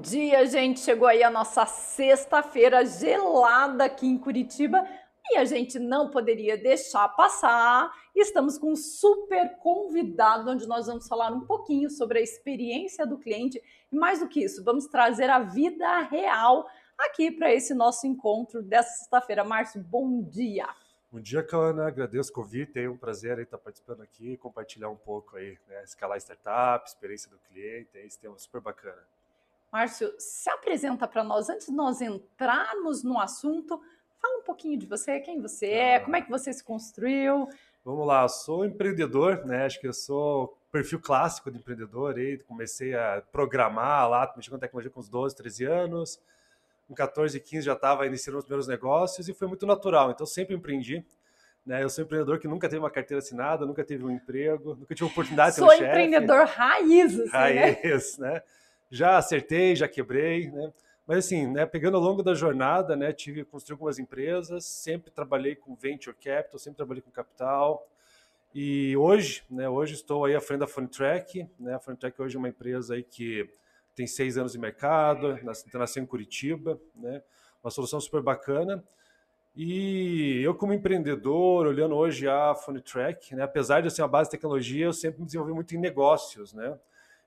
dia, gente! Chegou aí a nossa sexta-feira gelada aqui em Curitiba e a gente não poderia deixar passar. Estamos com um super convidado, onde nós vamos falar um pouquinho sobre a experiência do cliente e, mais do que isso, vamos trazer a vida real aqui para esse nosso encontro dessa sexta-feira. Márcio, bom dia! Bom dia, Cana. Agradeço o convite. É um prazer estar participando aqui, compartilhar um pouco aí, né? Escalar startup, experiência do cliente. Esse tema super bacana. Márcio, se apresenta para nós antes de nós entrarmos no assunto. Fala um pouquinho de você, quem você é, ah. como é que você se construiu. Vamos lá, eu sou empreendedor, né? Acho que eu sou perfil clássico de empreendedor. Aí comecei a programar lá, mexer com tecnologia com uns 12, 13 anos. Com 14, 15 já estava iniciando os primeiros negócios e foi muito natural. Então sempre empreendi. Né? Eu sou empreendedor que nunca teve uma carteira assinada, nunca teve um emprego, nunca tive oportunidade de ser Sou empreendedor raiz, assim, Raiz, né? né? Já acertei, já quebrei, né? Mas assim, né, pegando ao longo da jornada, né, tive construí algumas empresas, sempre trabalhei com venture capital, sempre trabalhei com capital. E hoje, né, hoje estou aí à frente da FunTrack, né? A FunTrack hoje é uma empresa aí que tem seis anos de mercado, nasceu em Curitiba, né? Uma solução super bacana. E eu, como empreendedor, olhando hoje a FunTrack, né, apesar de ser uma base de tecnologia, eu sempre me desenvolvi muito em negócios, né?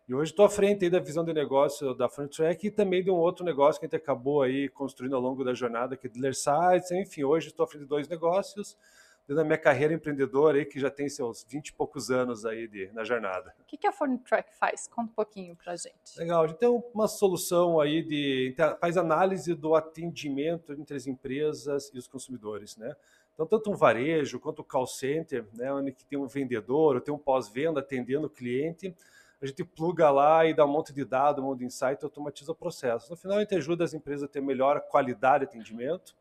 E hoje estou à frente da visão de negócio da Track e também de um outro negócio que a gente acabou aí construindo ao longo da jornada, que é Dealer Sites. Enfim, hoje estou à frente de dois negócios, dentro da minha carreira empreendedora aí, que já tem seus 20 e poucos anos aí de, na jornada. O que, que a Track faz? Conta um pouquinho para a gente. Legal, a gente tem uma solução aí de... faz análise do atendimento entre as empresas e os consumidores, né? Então, tanto um varejo quanto o call center, né, onde tem um vendedor ou tem um pós-venda atendendo o cliente, a gente pluga lá e dá um monte de dados, um monte de insight e automatiza o processo. No final, a gente ajuda as empresas a ter melhor qualidade de atendimento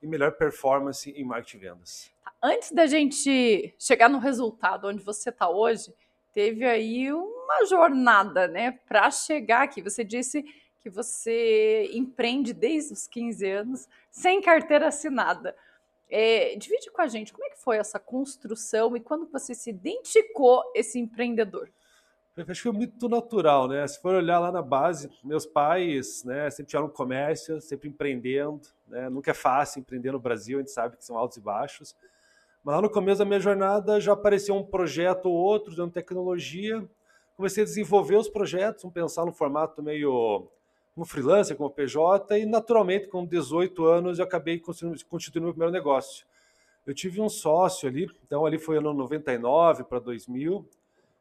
e melhor performance em marketing e vendas. Tá, antes da gente chegar no resultado onde você está hoje, teve aí uma jornada, né, para chegar aqui. Você disse que você empreende desde os 15 anos, sem carteira assinada. É, divide com a gente como é que foi essa construção e quando você se identificou esse empreendedor acho que foi muito natural, né? Se for olhar lá na base, meus pais, né, sempre tiveram comércio, sempre empreendendo, né? Nunca é fácil empreender no Brasil, a gente sabe que são altos e baixos. Mas lá no começo da minha jornada já apareceu um projeto ou outro dando tecnologia. Comecei a desenvolver os projetos, vamos pensar no formato meio como freelancer, como PJ, e naturalmente, com 18 anos, eu acabei constituindo meu primeiro negócio. Eu tive um sócio ali, então ali foi ano 99 para 2000,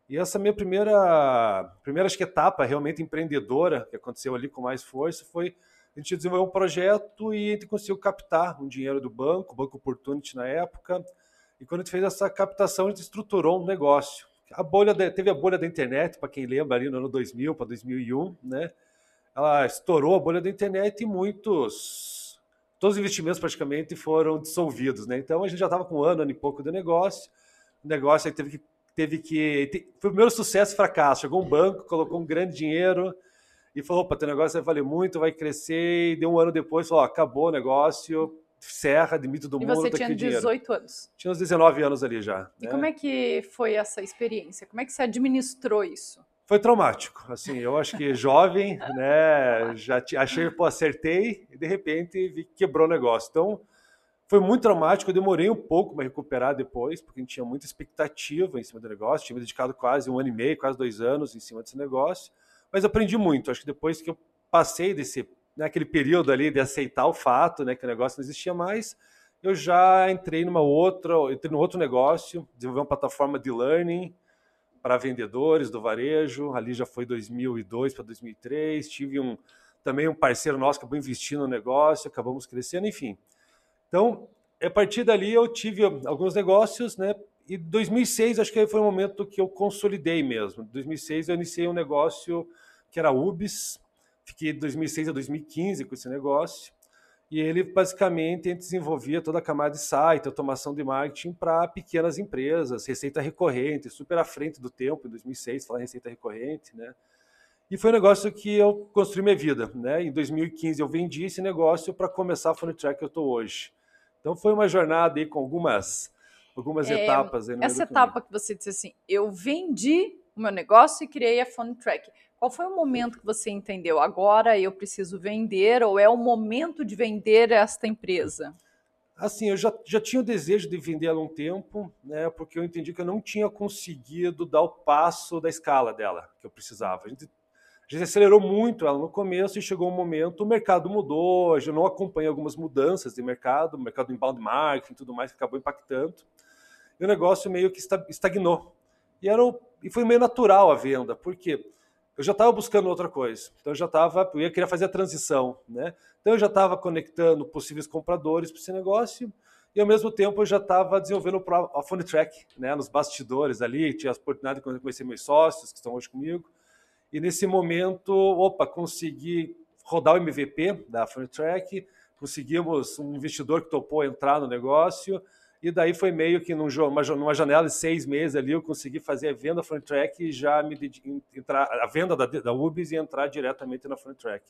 e essa minha primeira, primeira etapa realmente empreendedora, que aconteceu ali com mais força, foi a gente desenvolveu um projeto e a gente conseguiu captar um dinheiro do banco, Banco Opportunity na época. E quando a gente fez essa captação, a gente estruturou um negócio. A bolha teve a bolha da internet, para quem lembra, ali no ano 2000 para 2001, né? Ela estourou a bolha da internet e muitos, todos os investimentos praticamente foram dissolvidos, né? Então a gente já estava com um ano, ano e pouco de negócio. O negócio aí teve que teve que. Foi o primeiro sucesso e fracasso. Chegou um banco, colocou um grande dinheiro e falou: opa, teu negócio vai valer muito, vai crescer. E deu um ano depois, falou: acabou o negócio, serra, demite do mundo. E você tá tinha 18 dinheiro. anos. Tinha uns 19 anos ali já. E né? como é que foi essa experiência? Como é que você administrou isso? Foi traumático. Assim, eu acho que jovem, né, já achei, pô, acertei e de repente vi que quebrou o negócio. Então, foi muito traumático, eu demorei um pouco para recuperar depois, porque a gente tinha muita expectativa em cima do negócio, tinha me dedicado quase um ano e meio, quase dois anos em cima desse negócio, mas aprendi muito. Acho que depois que eu passei desse, naquele né, período ali de aceitar o fato, né, que o negócio não existia mais, eu já entrei numa outra, entrei num outro negócio, desenvolvi uma plataforma de learning para vendedores do varejo, ali já foi 2002 para 2003, tive um também um parceiro nosso que acabou investindo no negócio, acabamos crescendo, enfim. Então, a partir dali eu tive alguns negócios, né? E 2006 acho que foi o momento que eu consolidei mesmo. Em 2006 eu iniciei um negócio que era Ubis, fiquei de 2006 a 2015 com esse negócio. E ele basicamente desenvolvia toda a camada de site, automação de marketing para pequenas empresas, receita recorrente, super à frente do tempo, em 2006, falar receita recorrente, né? E foi um negócio que eu construí minha vida, né? Em 2015 eu vendi esse negócio para começar a Track que eu estou hoje. Então foi uma jornada aí com algumas, algumas é, etapas. essa etapa que você disse assim, eu vendi o meu negócio e criei a Phone Track. Qual foi o momento que você entendeu? Agora eu preciso vender ou é o momento de vender esta empresa? Assim, eu já, já tinha o desejo de vender ela um tempo, né, porque eu entendi que eu não tinha conseguido dar o passo da escala dela que eu precisava. A gente, a gente acelerou muito ela no começo e chegou um momento, o mercado mudou, eu não acompanhei algumas mudanças de mercado, o mercado inbound marketing e tudo mais, que acabou impactando. E o negócio meio que estagnou. E, era, e foi meio natural a venda, porque eu já estava buscando outra coisa. Então eu já estava, eu ia querer fazer a transição, né? Então eu já estava conectando possíveis compradores para esse negócio e ao mesmo tempo eu já estava desenvolvendo a Phone Track, né? Nos bastidores ali, tinha a oportunidade de conhecer meus sócios que estão hoje comigo. E nesse momento, opa, consegui rodar o MVP da Phone Track, conseguimos um investidor que topou entrar no negócio e daí foi meio que numa, numa janela de seis meses ali eu consegui fazer a venda front track e já me entrar a venda da, da Ubis e entrar diretamente na front track.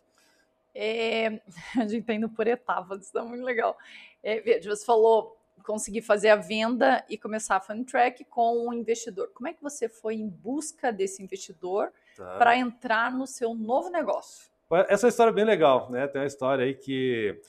É, a gente está indo por etapas, é muito legal. É, veja, você falou conseguir fazer a venda e começar a front track com um investidor. Como é que você foi em busca desse investidor tá. para entrar no seu novo negócio? Essa é história é bem legal, né? Tem uma história aí que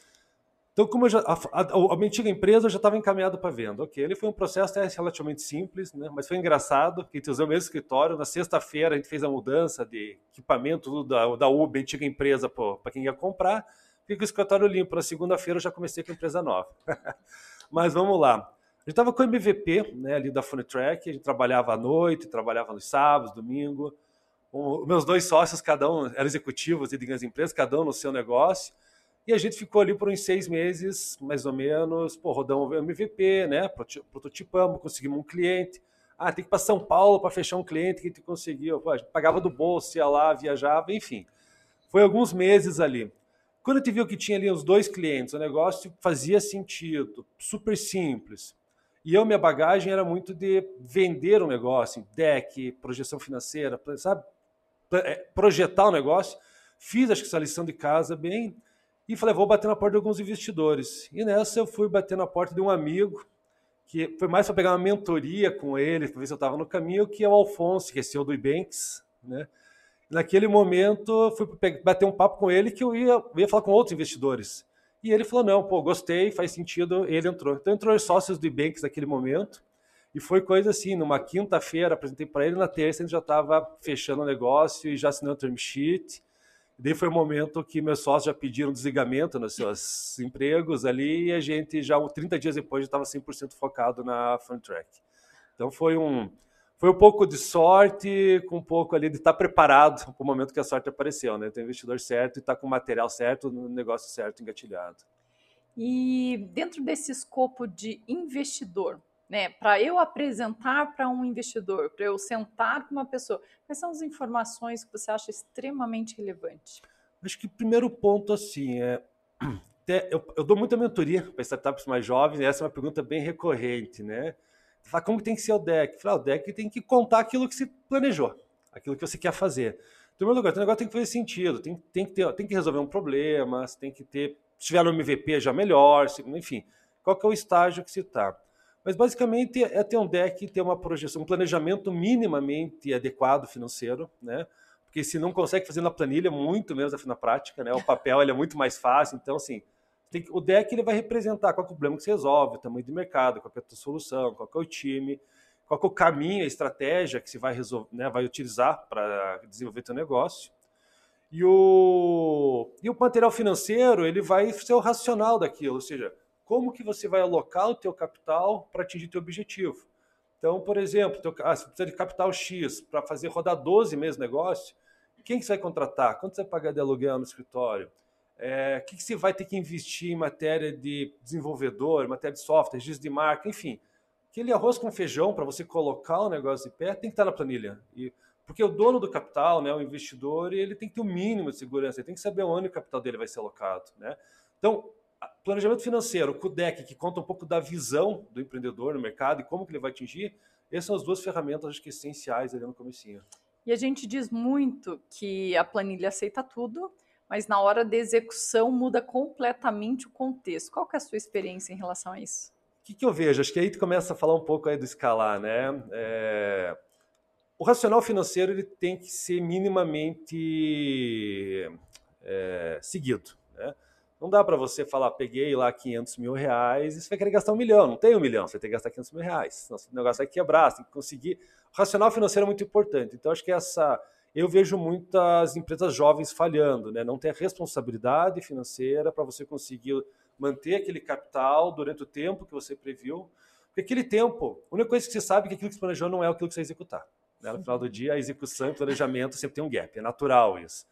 então, como já, a, a, a, minha antiga empresa já estava encaminhada para venda. Ok, ele foi um processo relativamente simples, né? mas foi engraçado, que a gente usou o mesmo escritório. Na sexta-feira a gente fez a mudança de equipamento da, da Uber, antiga empresa, para quem ia comprar. Fica o escritório limpo. Na segunda-feira eu já comecei com a empresa nova. mas vamos lá. A gente estava com o MVP né, ali da Phone Track, a gente trabalhava à noite, trabalhava nos sábados, domingo. Um, meus dois sócios, cada um eram executivos de grandes empresas, cada um no seu negócio. E a gente ficou ali por uns seis meses, mais ou menos, pô, rodamos o MVP, né? Prototipamos, conseguimos um cliente. Ah, tem que ir para São Paulo para fechar um cliente que a gente conseguiu. Pô, a gente pagava do bolso, ia lá, viajava, enfim. Foi alguns meses ali. Quando a gente viu que tinha ali os dois clientes, o negócio fazia sentido, super simples. E eu, minha bagagem era muito de vender o um negócio, deck, projeção financeira, sabe? É, projetar o negócio. Fiz, acho que essa lição de casa bem e falei, vou bater na porta de alguns investidores. E nessa eu fui bater na porta de um amigo, que foi mais para pegar uma mentoria com ele, para ver se eu estava no caminho, que é o Alfonso, que é CEO do Ibanks, né? Naquele momento, fui bater um papo com ele que eu ia, eu ia falar com outros investidores. E ele falou: não, pô, gostei, faz sentido. Ele entrou. Então entrou os sócios do Ibanks naquele momento. E foi coisa assim: numa quinta-feira, apresentei para ele, na terça gente já estava fechando o negócio e já assinando o term sheet. Daí foi o momento que meus sócios já pediram desligamento nos seus empregos ali e a gente já 30 dias depois já estava 100% focado na Fun Track. Então foi um foi um pouco de sorte, com um pouco ali de estar preparado para o momento que a sorte apareceu, né? Ter o investidor certo e estar com o material certo, no negócio certo, engatilhado. E dentro desse escopo de investidor, né, para eu apresentar para um investidor, para eu sentar com uma pessoa, quais são as informações que você acha extremamente relevantes? Acho que o primeiro ponto, assim, é. Eu, eu dou muita mentoria para startups mais jovens, e essa é uma pergunta bem recorrente, né? Fala, como tem que ser o deck? Fala, ah, o deck tem que contar aquilo que se planejou, aquilo que você quer fazer. Em primeiro lugar, o negócio tem que fazer sentido, tem, tem, que, ter, tem que resolver um problema, tem que ter, se tiver no MVP já melhor, enfim, qual que é o estágio que se está. Mas basicamente é ter um deck, ter uma projeção, um planejamento minimamente adequado financeiro, né? Porque se não consegue fazer na planilha, muito menos na prática, né? O papel é muito mais fácil, então assim, que, o deck ele vai representar qual é o problema que você resolve, o tamanho do mercado, qual é a solução, qual é o time, qual é o caminho, a estratégia que você vai, resolver, né, vai utilizar para desenvolver teu negócio. E o, e o material financeiro ele vai ser o racional daquilo, ou seja, como que você vai alocar o teu capital para atingir teu objetivo. Então, por exemplo, teu, ah, você precisa de capital X para fazer rodar 12 meses de negócio, quem que você vai contratar? Quanto você vai pagar de aluguel no escritório? É, o que, que você vai ter que investir em matéria de desenvolvedor, em matéria de software, registro de marca, enfim. Aquele arroz com feijão para você colocar o negócio de pé tem que estar na planilha. E, porque o dono do capital, né, o investidor, ele tem que ter o um mínimo de segurança, ele tem que saber onde o capital dele vai ser alocado. Né? Então, planejamento financeiro, o CUDEC, que conta um pouco da visão do empreendedor no mercado e como que ele vai atingir, essas são as duas ferramentas acho que essenciais ali no comecinho. E a gente diz muito que a planilha aceita tudo, mas na hora da execução muda completamente o contexto. Qual que é a sua experiência em relação a isso? O que, que eu vejo? Acho que aí tu começa a falar um pouco aí do escalar, né? É... o racional financeiro ele tem que ser minimamente é, seguido. Não dá para você falar, peguei lá 500 mil reais e você vai querer gastar um milhão. Não tem um milhão, você tem que gastar 500 mil reais. Senão o negócio vai quebrar, você tem que conseguir. O racional financeiro é muito importante. Então, acho que essa. Eu vejo muitas empresas jovens falhando, né? não tem a responsabilidade financeira para você conseguir manter aquele capital durante o tempo que você previu. Porque aquele tempo, a única coisa que você sabe é que aquilo que você planejou não é aquilo que você vai executar. Né? No final do dia, a execução e planejamento sempre tem um gap, é natural isso.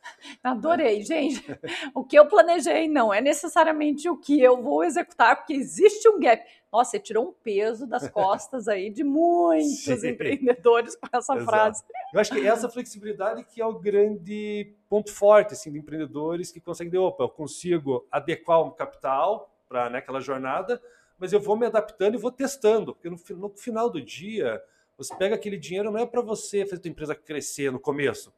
Adorei, gente. O que eu planejei não é necessariamente o que eu vou executar, porque existe um gap. Nossa, você tirou um peso das costas aí de muitos Sim. empreendedores com essa Exato. frase. Eu acho que essa flexibilidade que é o grande ponto forte assim, de empreendedores que conseguem dizer, opa, eu consigo adequar o capital para né, aquela jornada, mas eu vou me adaptando e vou testando, porque no, no final do dia você pega aquele dinheiro não é para você fazer a empresa crescer no começo,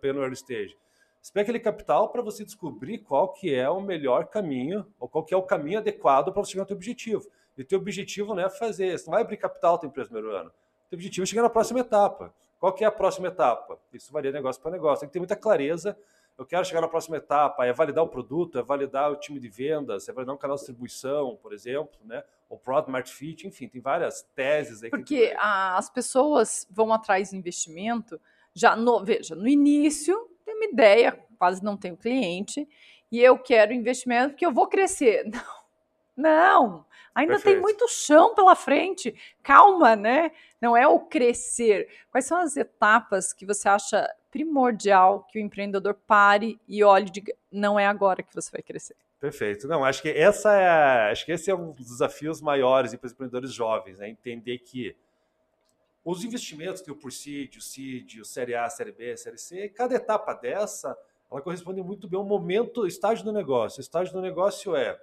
pelo early stage. Você pega aquele capital para você descobrir qual que é o melhor caminho, ou qual que é o caminho adequado para você chegar ao teu objetivo. E o teu objetivo não é fazer, você não vai abrir capital na empresa no primeiro ano. O teu objetivo é chegar na próxima etapa. Qual que é a próxima etapa? Isso varia negócio para negócio. Tem que ter muita clareza eu quero chegar na próxima etapa, é validar o produto, é validar o time de vendas, é validar um canal de distribuição, por exemplo, né? o Product Market Fit, enfim, tem várias teses. Aí Porque que... as pessoas vão atrás de investimento, já no, veja, no início tem uma ideia, quase não tenho cliente, e eu quero investimento porque eu vou crescer. Não, não ainda Perfeito. tem muito chão pela frente. Calma, né? Não é o crescer. Quais são as etapas que você acha primordial que o empreendedor pare e olhe de não é agora que você vai crescer? Perfeito. Não, acho que essa é, acho que esse é um dos desafios maiores para os empreendedores jovens, né? Entender que os investimentos que o por seed, o seed, o série A, série B, série C, cada etapa dessa, ela corresponde muito bem ao momento, estágio do negócio. O estágio do negócio é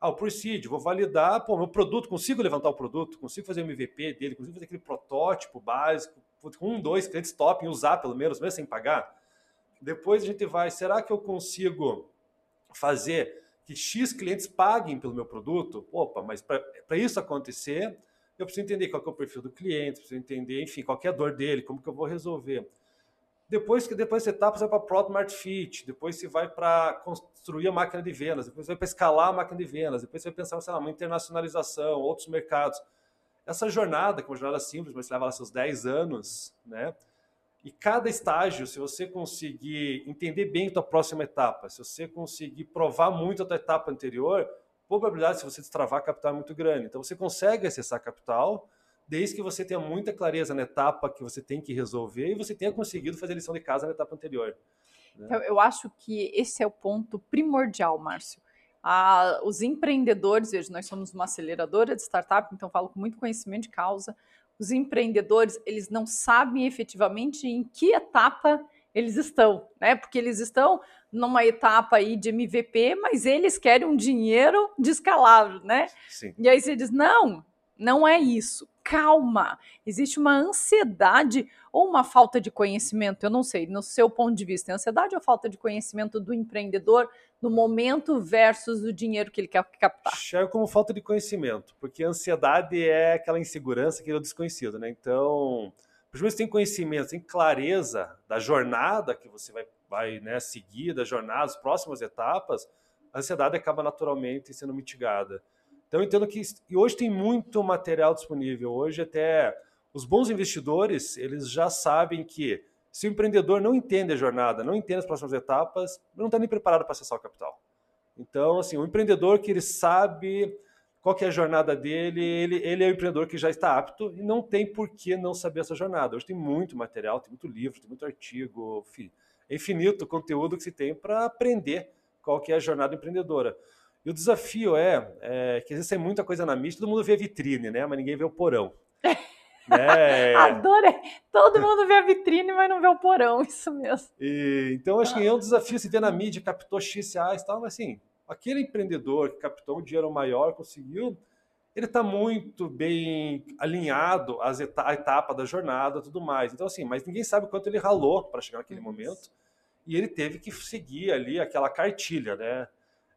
ah, o pre-seed, vou validar, pô, meu produto, consigo levantar o produto, consigo fazer o MVP dele, consigo fazer aquele protótipo básico, com um, dois clientes top, e usar pelo menos, mesmo sem pagar. Depois a gente vai, será que eu consigo fazer que X clientes paguem pelo meu produto? Opa, mas para isso acontecer, eu preciso entender qual é o perfil do cliente, preciso entender, enfim, qual é a dor dele, como que eu vou resolver. Depois que depois você etapa, você vai para Product Market Fit, depois você vai para construir a máquina de vendas, depois você vai para escalar a máquina de vendas, depois você vai pensar, sei lá, uma internacionalização, outros mercados. Essa jornada, que é uma jornada simples, mas leva lá seus 10 anos, né? E cada estágio, se você conseguir entender bem a tua próxima etapa, se você conseguir provar muito a tua etapa anterior, a probabilidade de você destravar capital é muito grande. Então você consegue acessar capital, desde que você tenha muita clareza na etapa que você tem que resolver e você tenha conseguido fazer a lição de casa na etapa anterior. Né? Então, eu acho que esse é o ponto primordial, Márcio a, os empreendedores, veja, nós somos uma aceleradora de startup, então falo com muito conhecimento de causa. Os empreendedores, eles não sabem efetivamente em que etapa eles estão, né? Porque eles estão numa etapa aí de MVP, mas eles querem um dinheiro descalado, né? Sim. E aí você diz: não, não é isso. Calma. Existe uma ansiedade ou uma falta de conhecimento, eu não sei, no seu ponto de vista, é ansiedade ou falta de conhecimento do empreendedor no momento versus o dinheiro que ele quer captar? Enxergo como falta de conhecimento, porque ansiedade é aquela insegurança, aquele desconhecido, né? Então, por você tem conhecimento, tem clareza da jornada que você vai, vai né, seguir, da jornada, as próximas etapas, a ansiedade acaba naturalmente sendo mitigada. Então, eu entendo que e hoje tem muito material disponível. Hoje, até os bons investidores, eles já sabem que se o empreendedor não entende a jornada, não entende as próximas etapas, não está nem preparado para acessar o capital. Então, assim, o empreendedor que ele sabe qual é a jornada dele, ele, ele é o empreendedor que já está apto e não tem por que não saber essa jornada. Hoje tem muito material, tem muito livro, tem muito artigo, enfim, é infinito conteúdo que se tem para aprender qual é a jornada empreendedora. E o desafio é, é que existe muita coisa na mídia, todo mundo vê a vitrine, né? Mas ninguém vê o porão. É. Adorei. Todo mundo vê a vitrine, mas não vê o porão, isso mesmo. E, então, acho que é um desafio se ver na mídia, captou X reais e tal, mas assim, aquele empreendedor que captou um dinheiro maior, conseguiu, ele está muito bem alinhado às à etapa da jornada tudo mais. Então, assim, mas ninguém sabe quanto ele ralou para chegar naquele momento. E ele teve que seguir ali aquela cartilha, né?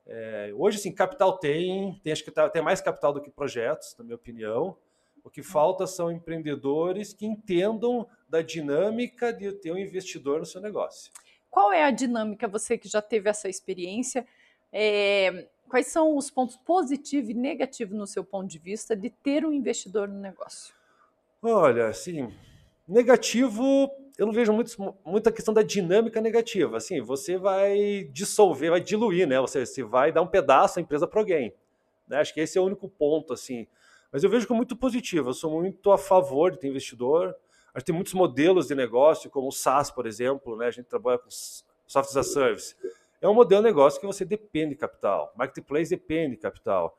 É, hoje, assim, capital tem, tem acho que tá, tem mais capital do que projetos, na minha opinião. O que falta são empreendedores que entendam da dinâmica de ter um investidor no seu negócio. Qual é a dinâmica, você que já teve essa experiência? É, quais são os pontos positivos e negativos no seu ponto de vista de ter um investidor no negócio? Olha, assim, negativo, eu não vejo muito, muita questão da dinâmica negativa. Assim, você vai dissolver, vai diluir, né? Você, você vai dar um pedaço da empresa para alguém. Né? Acho que esse é o único ponto, assim. Mas eu vejo como muito positivo. Eu sou muito a favor de ter investidor. A gente tem muitos modelos de negócio, como o SaaS, por exemplo, né? A gente trabalha com software as a service. É um modelo de negócio que você depende de capital. Marketplace depende de capital.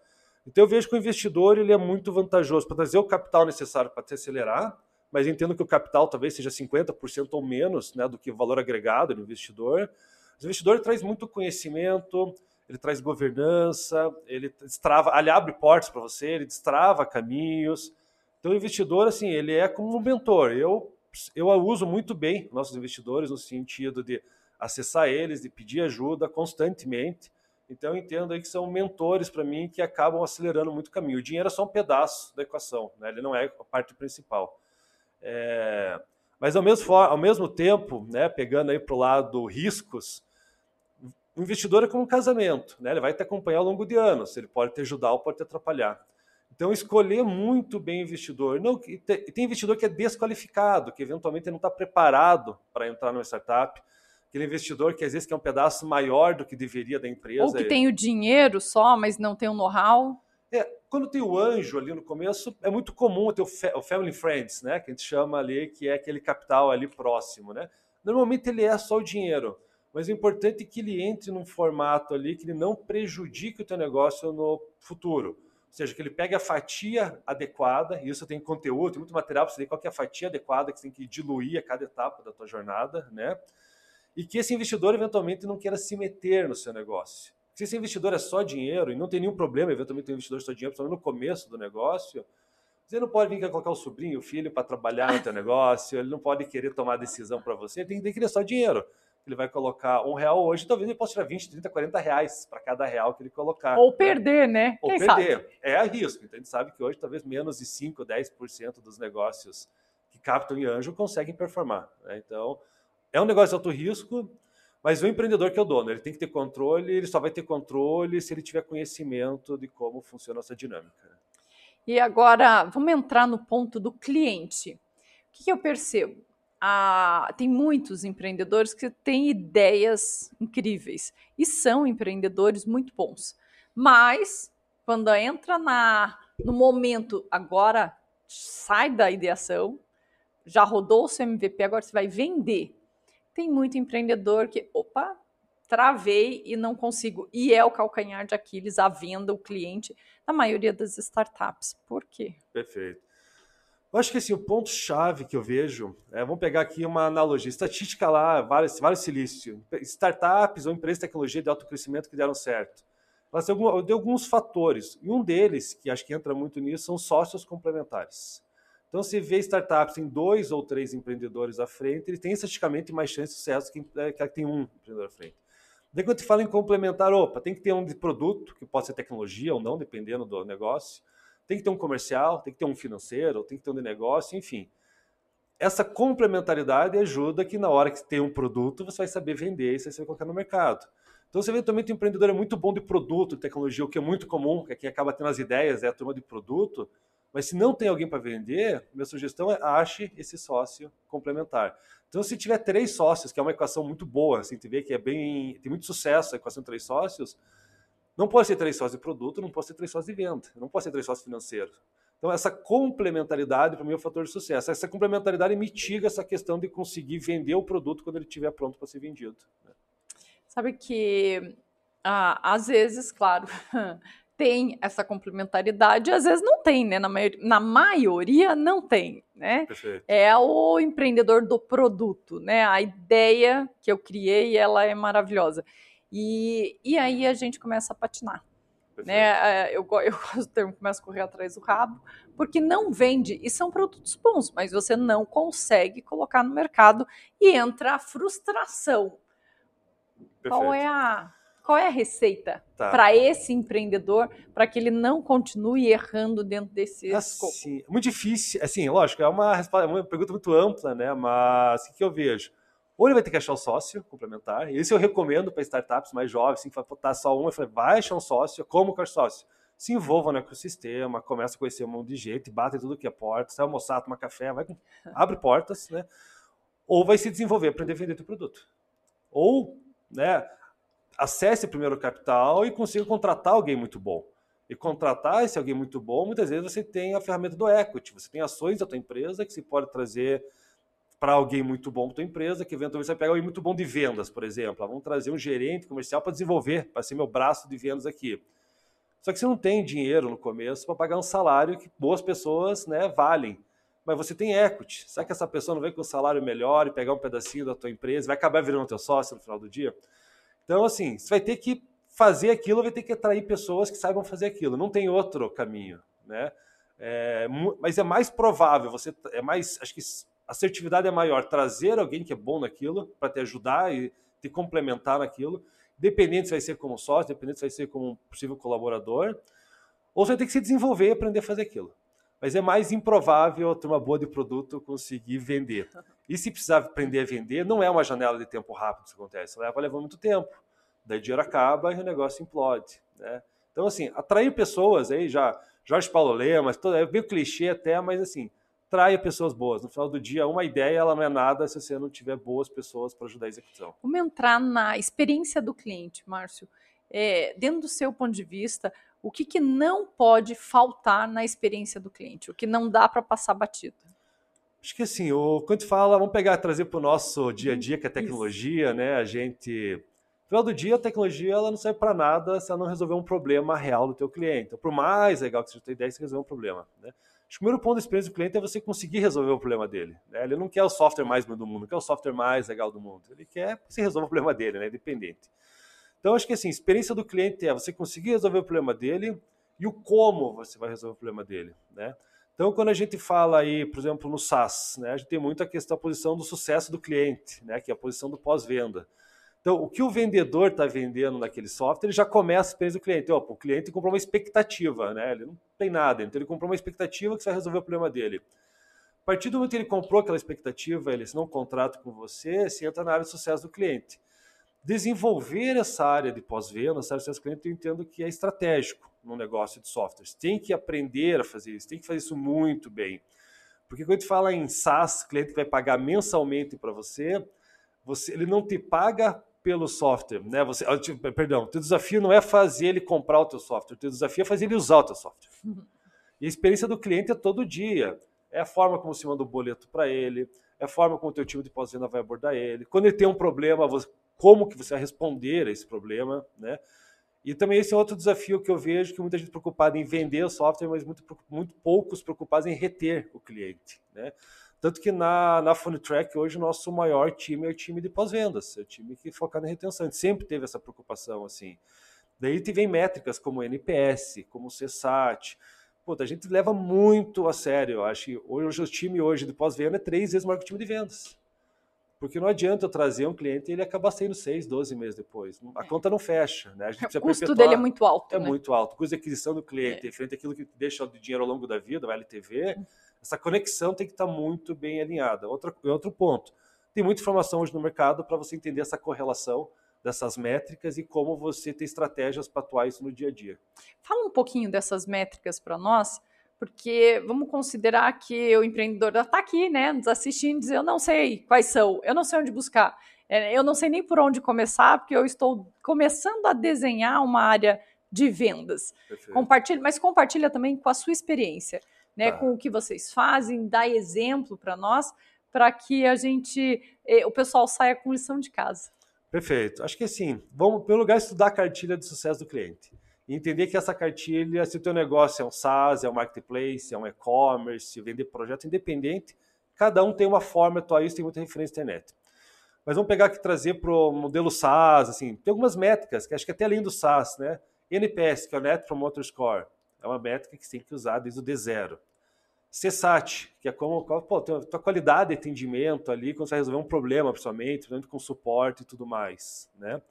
Então eu vejo que o investidor ele é muito vantajoso para trazer o capital necessário para te acelerar, mas entendo que o capital talvez seja 50% ou menos né, do que o valor agregado do investidor. O investidor traz muito conhecimento, ele traz governança, ele destrava, ele abre portas para você, ele destrava caminhos. Então, o investidor, assim, ele é como um mentor. Eu, eu uso muito bem nossos investidores no sentido de acessar eles, de pedir ajuda constantemente. Então, eu entendo aí que são mentores para mim que acabam acelerando muito o caminho. O dinheiro é só um pedaço da equação, né? ele não é a parte principal. É... Mas, ao mesmo, ao mesmo tempo, né, pegando aí para o lado riscos, o investidor é como um casamento, né? ele vai te acompanhar ao longo de anos, ele pode te ajudar ou pode te atrapalhar. Então, escolher muito bem o investidor. Não, tem investidor que é desqualificado, que eventualmente não está preparado para entrar numa startup. Aquele investidor que às vezes quer um pedaço maior do que deveria da empresa. Ou que tem o dinheiro só, mas não tem o know-how. É, quando tem o anjo ali no começo, é muito comum ter o, family friends, né? Que a gente chama ali, que é aquele capital ali próximo, né? Normalmente ele é só o dinheiro, mas o importante é que ele entre num formato ali que ele não prejudique o teu negócio no futuro. Ou seja, que ele pegue a fatia adequada, e isso tem conteúdo, tem muito material para você ver qual é a fatia adequada que você tem que diluir a cada etapa da tua jornada, né? E que esse investidor eventualmente não queira se meter no seu negócio. Se esse investidor é só dinheiro e não tem nenhum problema, eventualmente tem um investidor só dinheiro, principalmente no começo do negócio, você não pode vir querer colocar o sobrinho, o filho para trabalhar no teu negócio, ele não pode querer tomar decisão para você, ele tem que querer só dinheiro ele vai colocar um real hoje, talvez ele possa tirar 20, 30, 40 reais para cada real que ele colocar. Ou né? perder, né? Ou Quem perder. Sabe? É a risco. Então a gente sabe que hoje talvez menos de 5, 10% dos negócios que captam em anjo conseguem performar. Né? Então é um negócio de alto risco, mas o empreendedor que é o dono, ele tem que ter controle, ele só vai ter controle se ele tiver conhecimento de como funciona essa dinâmica. E agora, vamos entrar no ponto do cliente. O que, eu percebo? tem muitos empreendedores que têm ideias incríveis e são empreendedores muito bons. Mas quando entra na, no momento, agora sai da ideação, já rodou o seu MVP, agora você vai vender. Tem muito empreendedor que, opa, travei e não consigo. E é o calcanhar de Aquiles a venda, o cliente, na maioria das startups. Por quê? Perfeito. Eu acho que assim, o ponto-chave que eu vejo, é, vamos pegar aqui uma analogia, estatística lá, vários, vários silícios, startups ou empresas de tecnologia de alto crescimento que deram certo. Têm algum, alguns fatores, e um deles, que acho que entra muito nisso, são sócios complementares. Então, se vê startups em dois ou três empreendedores à frente, ele tem estatisticamente mais chance de sucesso que, é, que tem um empreendedor à frente. Daí, quando te fala em complementar, opa, tem que ter um de produto, que pode ser tecnologia ou não, dependendo do negócio tem que ter um comercial, tem que ter um financeiro, tem que ter um de negócio, enfim. Essa complementaridade ajuda que na hora que tem um produto, você vai saber vender e você vai colocar no mercado. Então, se eventualmente o empreendedor é muito bom de produto, de tecnologia, o que é muito comum, que é quem acaba tendo as ideias é a turma de produto, mas se não tem alguém para vender, minha sugestão é ache esse sócio complementar. Então, se tiver três sócios, que é uma equação muito boa, assim, te vê que é bem, tem muito sucesso a equação de três sócios, não pode ser três sócios de produto, não pode ser três sócios de venda, não pode ser três sócios financeiros. Então, essa complementaridade, para mim, é o fator de sucesso. Essa complementaridade mitiga essa questão de conseguir vender o produto quando ele estiver pronto para ser vendido. Né? Sabe que, ah, às vezes, claro, tem essa complementaridade, às vezes não tem, né? Na, maioria, na maioria não tem, né? Perfeito. É o empreendedor do produto, né? A ideia que eu criei, ela é maravilhosa. E, e aí a gente começa a patinar. Né? É, eu, eu gosto do termo começa a correr atrás do rabo, porque não vende, e são produtos bons, mas você não consegue colocar no mercado e entra a frustração. Perfeito. Qual é a, qual é a receita tá. para esse empreendedor para que ele não continue errando dentro desse assim, escopo? Muito difícil. Assim, lógico, é uma, é uma pergunta muito ampla, né? Mas o que eu vejo? Ou ele vai ter que achar um sócio complementar. E isso eu recomendo para startups mais jovens, assim, que vai botar só um. Eu falei, vai achar um sócio. Como que é sócio? Se envolva no ecossistema, começa a conhecer um monte de gente, bate tudo que é porta, sai almoçar, tomar café, vai, abre portas, né? Ou vai se desenvolver, aprender a vender teu produto. Ou, né, acesse primeiro o capital e consiga contratar alguém muito bom. E contratar esse alguém muito bom, muitas vezes você tem a ferramenta do equity, você tem ações da tua empresa que se pode trazer para alguém muito bom da tua empresa, que eventualmente você pega alguém muito bom de vendas, por exemplo. Ah, vamos trazer um gerente comercial para desenvolver, para ser meu braço de vendas aqui. Só que você não tem dinheiro no começo para pagar um salário que boas pessoas né, valem. Mas você tem equity. Será que essa pessoa não vem com um salário melhor e pegar um pedacinho da tua empresa vai acabar virando teu sócio no final do dia? Então, assim, você vai ter que fazer aquilo, vai ter que atrair pessoas que saibam fazer aquilo. Não tem outro caminho, né? É, mas é mais provável, você é mais, acho que assertividade é maior trazer alguém que é bom naquilo para te ajudar e te complementar naquilo, dependente se vai ser como sócio, dependente se vai ser como possível colaborador, ou você vai ter que se desenvolver e aprender a fazer aquilo. Mas é mais improvável ter uma boa de produto conseguir vender. E se precisar aprender a vender, não é uma janela de tempo rápido que isso acontece. Leva levar muito tempo. Daí o dinheiro acaba e o negócio implode. Né? Então, assim, atrair pessoas aí já. Jorge Paulo Lema, é meio clichê até, mas assim, traia pessoas boas. No final do dia, uma ideia ela não é nada se você não tiver boas pessoas para ajudar a execução. Vamos entrar na experiência do cliente, Márcio. É, dentro do seu ponto de vista, o que, que não pode faltar na experiência do cliente? O que não dá para passar batido? Acho que assim, o, quando tu fala, vamos pegar, trazer para o nosso dia a dia, que é a tecnologia, Isso. né? A gente. No final do dia, a tecnologia ela não serve para nada se ela não resolver um problema real do teu cliente. Então, por mais legal que seja a tua ideia, você resolver um problema. Né? Acho que o primeiro ponto da experiência do cliente é você conseguir resolver o problema dele. Né? Ele não quer o software mais do mundo, não quer o software mais legal do mundo. Ele quer que você resolva o problema dele, né? Independente. Então, acho que assim, a experiência do cliente é você conseguir resolver o problema dele e o como você vai resolver o problema dele, né? Então, quando a gente fala aí, por exemplo, no SaaS, né, a gente tem muito a questão, a posição do sucesso do cliente, né, que é a posição do pós-venda. Então, o que o vendedor está vendendo naquele software, ele já começa a experiência do cliente. o cliente comprou uma expectativa, né? ele não tem nada, então ele comprou uma expectativa que você vai resolver o problema dele. A partir do momento que ele comprou aquela expectativa, ele assinou um contrato com você, você entra na área de sucesso do cliente. Desenvolver essa área de pós-venda, essa área de sucesso do cliente, eu entendo que é estratégico no negócio de softwares. Tem que aprender a fazer isso, tem que fazer isso muito bem. Porque quando a gente fala em SaaS, cliente que vai pagar mensalmente para você, você, ele não te paga pelo software, né? Você, perdão, o teu desafio não é fazer ele comprar o teu software, o teu desafio é fazer ele usar o teu software. Uhum. E a experiência do cliente é todo dia. É a forma como você manda o boleto para ele, é a forma como o teu time de pós-venda vai abordar ele. Quando ele tem um problema, como que você vai responder a esse problema, né? E também esse é outro desafio que eu vejo que muita gente preocupada em vender o software, mas muito, muito poucos preocupados em reter o cliente. Né? Tanto que na, na Track hoje o nosso maior time é o time de pós-vendas, é o time que foca na retenção. A gente sempre teve essa preocupação assim. Daí vem métricas como NPS, como CSAT. Puta, a gente leva muito a sério. Eu acho hoje o time hoje de pós-venda é três vezes maior que o time de vendas. Porque não adianta eu trazer um cliente e ele acabar saindo 6, 12 meses depois. A é. conta não fecha. Né? o custo dele é muito alto. É né? muito alto. O custo de aquisição do cliente, é. frente àquilo que deixa de dinheiro ao longo da vida, o LTV, essa conexão tem que estar muito bem alinhada. Outro, outro ponto. Tem muita informação hoje no mercado para você entender essa correlação dessas métricas e como você tem estratégias para atuar isso no dia a dia. Fala um pouquinho dessas métricas para nós porque vamos considerar que o empreendedor está aqui, né, nos assistindo, diz, eu não sei quais são, eu não sei onde buscar, é, eu não sei nem por onde começar, porque eu estou começando a desenhar uma área de vendas. Compartilha, mas compartilha também com a sua experiência, né, tá. com o que vocês fazem, dá exemplo para nós, para que a gente, eh, o pessoal saia com lição de casa. Perfeito. Acho que assim, vamos, pelo lugar, estudar a cartilha de sucesso do cliente e entender que essa cartilha, se o teu negócio é um SaaS, é um marketplace, é um e-commerce, vender projeto independente, cada um tem uma forma de atuar isso, tem muita referência na internet. Mas vamos pegar aqui trazer para o modelo SaaS, assim, tem algumas métricas, que acho que até além do SaaS, né? NPS, que é o Net Promoter Score, é uma métrica que você tem que usar desde o D0. CSAT, que é como pô, tua qualidade de atendimento ali, quando você vai resolver um problema, principalmente, com suporte e tudo mais, né?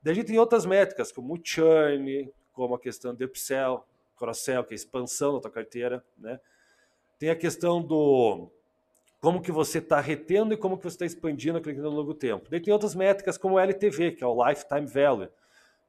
Daí a gente tem outras métricas, como o churn, como a questão do upsell, cross-sell, que é a expansão da tua carteira, né? Tem a questão do como que você está retendo e como que você está expandindo aquele cliente ao longo tempo. Daí tem outras métricas como o LTV, que é o Lifetime Value.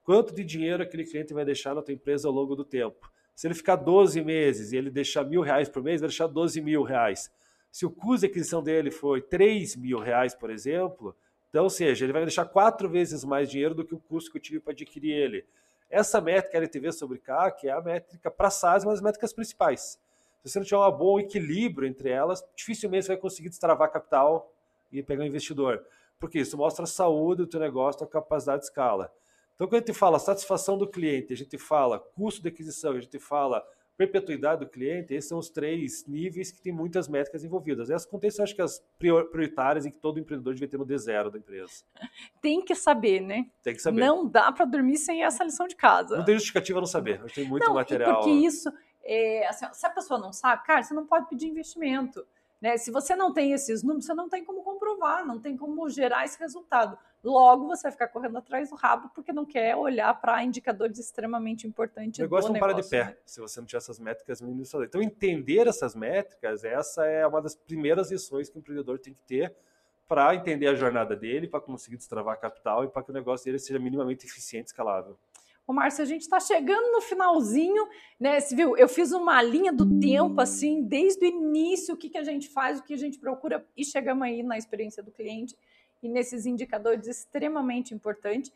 Quanto de dinheiro aquele cliente vai deixar na tua empresa ao longo do tempo? Se ele ficar 12 meses e ele deixar mil reais por mês, vai deixar 12 mil reais. Se o custo de aquisição dele foi 3 mil reais, por exemplo, então, ou seja, ele vai deixar quatro vezes mais dinheiro do que o custo que eu tive para adquirir ele. Essa métrica LTV sobre CAC é a métrica para SaaS, uma das métricas principais. Se você não tiver um bom equilíbrio entre elas, dificilmente você vai conseguir destravar capital e pegar um investidor. Porque isso mostra a saúde do teu negócio, a capacidade de escala. Então, quando a gente fala satisfação do cliente, a gente fala custo de aquisição, a gente fala perpetuidade do cliente, esses são os três níveis que tem muitas métricas envolvidas. Essas contextos, acho que as prioritárias em que todo empreendedor devia ter no D0 da empresa. Tem que saber, né? Tem que saber. Não dá para dormir sem essa lição de casa. Não tem justificativa não saber. Tem muito não, material. Porque isso, é, assim, se a pessoa não sabe, cara, você não pode pedir investimento. Né? Se você não tem esses números, você não tem como comprovar, não tem como gerar esse resultado. Logo, você vai ficar correndo atrás do rabo porque não quer olhar para indicadores extremamente importantes. O negócio não para de pé né? se você não tiver essas métricas mínimas. Então, entender essas métricas, essa é uma das primeiras lições que o empreendedor tem que ter para entender a jornada dele, para conseguir destravar capital e para que o negócio dele seja minimamente eficiente e escalável. Ô, Márcio, a gente está chegando no finalzinho, né? Você viu? Eu fiz uma linha do tempo, assim, desde o início, o que, que a gente faz, o que a gente procura, e chegamos aí na experiência do cliente e nesses indicadores extremamente importantes.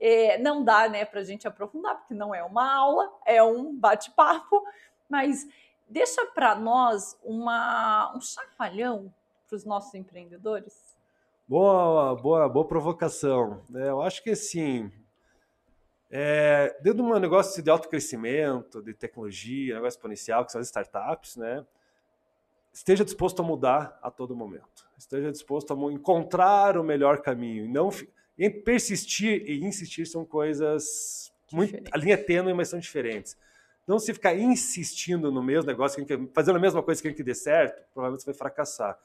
É, não dá, né, para a gente aprofundar, porque não é uma aula, é um bate-papo, mas deixa para nós uma, um chacoalhão para os nossos empreendedores. Boa, boa, boa provocação. É, eu acho que assim, é, dentro de um negócio de alto crescimento, de tecnologia, negócio exponencial, que são as startups, né? Esteja disposto a mudar a todo momento. Esteja disposto a encontrar o melhor caminho. E não persistir e insistir são coisas muito a linha é tênue, mas são diferentes. Não se ficar insistindo no mesmo negócio, fazendo a mesma coisa que que dê certo, provavelmente você vai fracassar.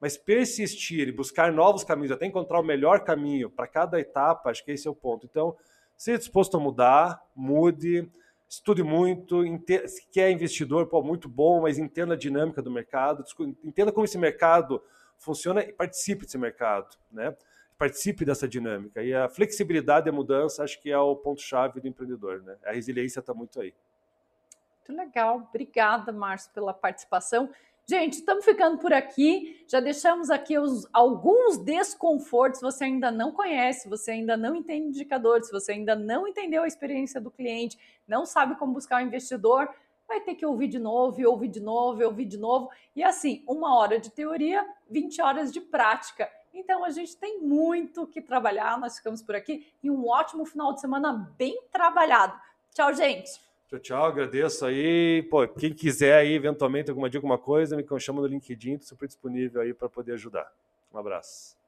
Mas persistir e buscar novos caminhos, até encontrar o melhor caminho para cada etapa, acho que esse é o ponto. Então, Seja disposto a mudar, mude, estude muito, se quer investidor, pô, muito bom, mas entenda a dinâmica do mercado, entenda como esse mercado funciona e participe desse mercado, né? Participe dessa dinâmica. E a flexibilidade e a mudança, acho que é o ponto-chave do empreendedor, né? A resiliência está muito aí. Muito legal. Obrigada, Márcio, pela participação. Gente, estamos ficando por aqui. Já deixamos aqui os, alguns desconfortos. Você ainda não conhece, você ainda não entende indicadores, você ainda não entendeu a experiência do cliente, não sabe como buscar o investidor, vai ter que ouvir de novo, ouvir de novo, ouvir de novo. E assim, uma hora de teoria, 20 horas de prática. Então a gente tem muito que trabalhar. Nós ficamos por aqui e um ótimo final de semana bem trabalhado. Tchau, gente! Tchau, tchau, agradeço aí. Pô, quem quiser aí, eventualmente, alguma dica, alguma coisa, me chama no LinkedIn, tô super disponível aí para poder ajudar. Um abraço.